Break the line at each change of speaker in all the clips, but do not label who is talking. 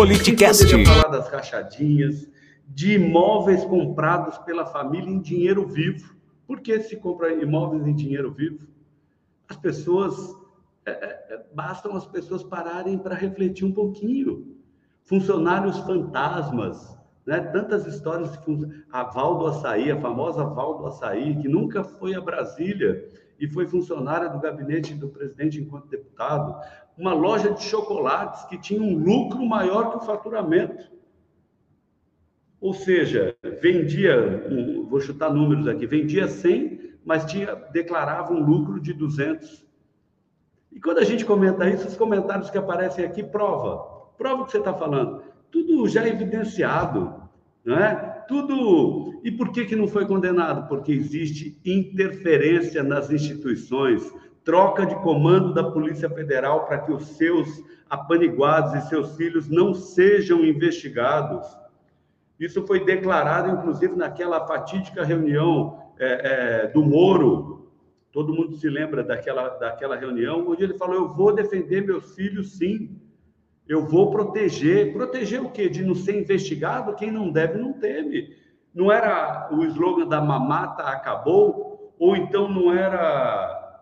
Politicast.
Quem falar das rachadinhas, de imóveis comprados pela família em dinheiro vivo. Por que se compra imóveis em dinheiro vivo? As pessoas, é, é, é bastam as pessoas pararem para refletir um pouquinho. Funcionários fantasmas, né? Tantas histórias a Val do Açaí, a famosa Val do Açaí, que nunca foi a Brasília e foi funcionária do gabinete do presidente enquanto deputado, uma loja de chocolates que tinha um lucro maior que o faturamento. Ou seja, vendia, vou chutar números aqui, vendia 100, mas tinha, declarava um lucro de 200. E quando a gente comenta isso, os comentários que aparecem aqui prova, prova o que você está falando. Tudo já evidenciado, não é? Tudo. E por que, que não foi condenado? Porque existe interferência nas instituições, troca de comando da Polícia Federal para que os seus apaniguados e seus filhos não sejam investigados. Isso foi declarado, inclusive, naquela fatídica reunião é, é, do Moro. Todo mundo se lembra daquela, daquela reunião, onde ele falou: Eu vou defender meus filhos, sim. Eu vou proteger. Proteger o quê? De não ser investigado? Quem não deve, não teme. Não era o slogan da mamata acabou? Ou então não era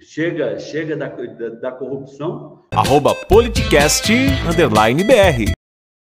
chega chega da, da, da corrupção?
Arroba politicast, underline BR.